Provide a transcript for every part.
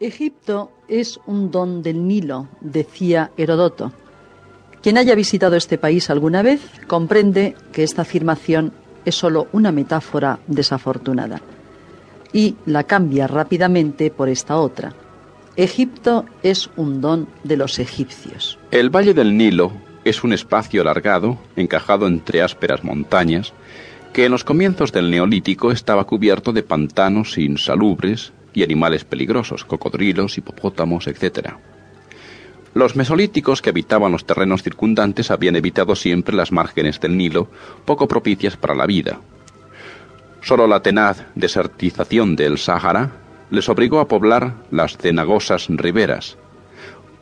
Egipto es un don del Nilo, decía Herodoto. Quien haya visitado este país alguna vez comprende que esta afirmación es sólo una metáfora desafortunada y la cambia rápidamente por esta otra. Egipto es un don de los egipcios. El Valle del Nilo es un espacio alargado, encajado entre ásperas montañas, que en los comienzos del Neolítico estaba cubierto de pantanos insalubres y animales peligrosos, cocodrilos, hipopótamos, etc. Los mesolíticos que habitaban los terrenos circundantes habían evitado siempre las márgenes del Nilo, poco propicias para la vida. Solo la tenaz desertización del Sáhara les obligó a poblar las cenagosas riberas.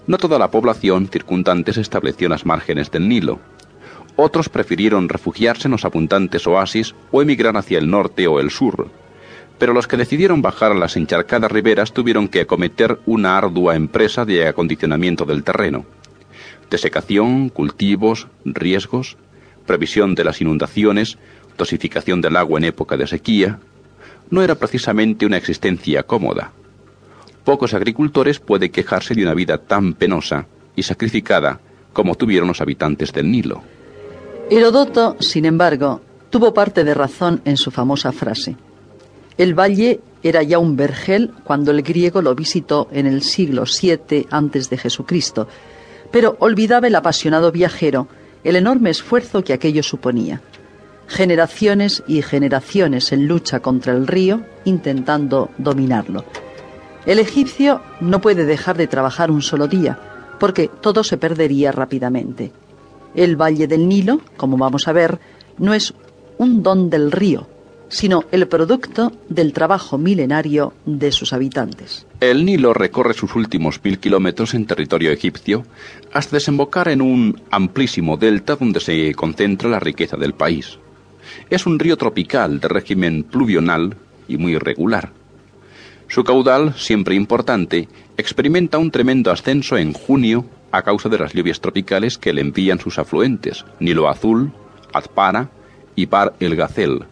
No toda la población circundante se estableció en las márgenes del Nilo. Otros prefirieron refugiarse en los abundantes oasis o emigrar hacia el norte o el sur, pero los que decidieron bajar a las encharcadas riberas tuvieron que acometer una ardua empresa de acondicionamiento del terreno. Desecación, cultivos, riesgos, previsión de las inundaciones, dosificación del agua en época de sequía, no era precisamente una existencia cómoda. Pocos agricultores pueden quejarse de una vida tan penosa y sacrificada como tuvieron los habitantes del Nilo. Herodoto, sin embargo, tuvo parte de razón en su famosa frase. El valle era ya un vergel cuando el griego lo visitó en el siglo VII antes de Jesucristo, pero olvidaba el apasionado viajero el enorme esfuerzo que aquello suponía. Generaciones y generaciones en lucha contra el río, intentando dominarlo. El egipcio no puede dejar de trabajar un solo día, porque todo se perdería rápidamente. El valle del Nilo, como vamos a ver, no es un don del río, sino el producto del trabajo milenario de sus habitantes. El Nilo recorre sus últimos mil kilómetros en territorio egipcio hasta desembocar en un amplísimo delta donde se concentra la riqueza del país. Es un río tropical de régimen pluvional y muy irregular. Su caudal, siempre importante, experimenta un tremendo ascenso en junio a causa de las lluvias tropicales que le envían sus afluentes, Nilo Azul, Azpara y Bar el Gazel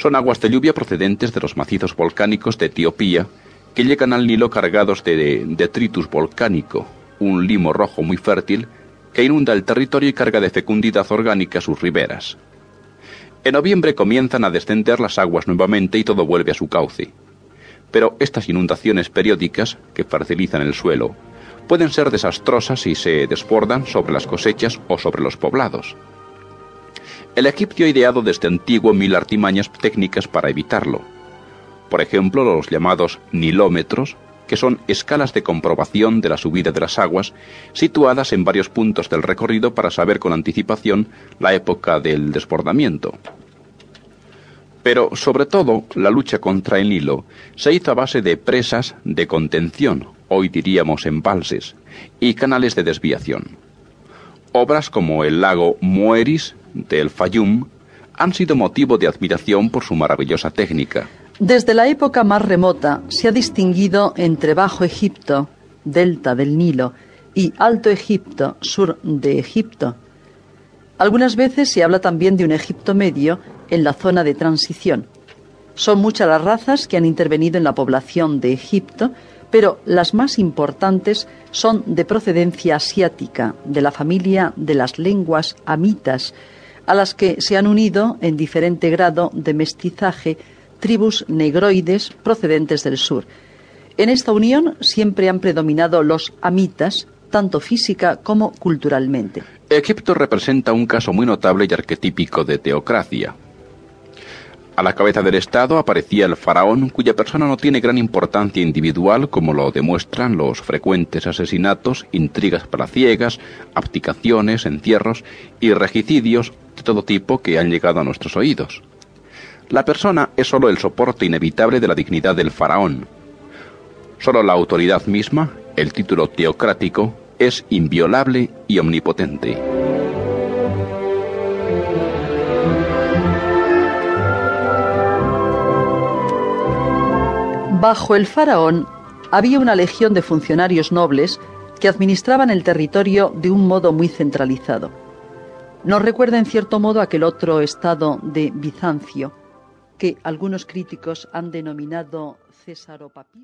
son aguas de lluvia procedentes de los macizos volcánicos de Etiopía que llegan al Nilo cargados de detritus volcánico, un limo rojo muy fértil que inunda el territorio y carga de fecundidad orgánica sus riberas. En noviembre comienzan a descender las aguas nuevamente y todo vuelve a su cauce. Pero estas inundaciones periódicas, que fertilizan el suelo, pueden ser desastrosas si se desbordan sobre las cosechas o sobre los poblados. El egipcio ha ideado desde antiguo mil artimañas técnicas para evitarlo. Por ejemplo, los llamados nilómetros, que son escalas de comprobación de la subida de las aguas, situadas en varios puntos del recorrido para saber con anticipación la época del desbordamiento. Pero, sobre todo, la lucha contra el Nilo se hizo a base de presas de contención, hoy diríamos embalses, y canales de desviación. Obras como el lago Mueris del Fayum han sido motivo de admiración por su maravillosa técnica. Desde la época más remota se ha distinguido entre Bajo Egipto, delta del Nilo, y Alto Egipto, sur de Egipto. Algunas veces se habla también de un Egipto medio en la zona de transición. Son muchas las razas que han intervenido en la población de Egipto, pero las más importantes son de procedencia asiática, de la familia de las lenguas amitas, a las que se han unido en diferente grado de mestizaje tribus negroides procedentes del sur. En esta unión siempre han predominado los amitas, tanto física como culturalmente. Egipto representa un caso muy notable y arquetípico de teocracia. A la cabeza del Estado aparecía el faraón, cuya persona no tiene gran importancia individual, como lo demuestran los frecuentes asesinatos, intrigas palaciegas, abdicaciones, encierros y regicidios de todo tipo que han llegado a nuestros oídos. La persona es sólo el soporte inevitable de la dignidad del faraón. Sólo la autoridad misma, el título teocrático, es inviolable y omnipotente. Bajo el faraón había una legión de funcionarios nobles que administraban el territorio de un modo muy centralizado. Nos recuerda en cierto modo aquel otro estado de Bizancio que algunos críticos han denominado Césaropapismo.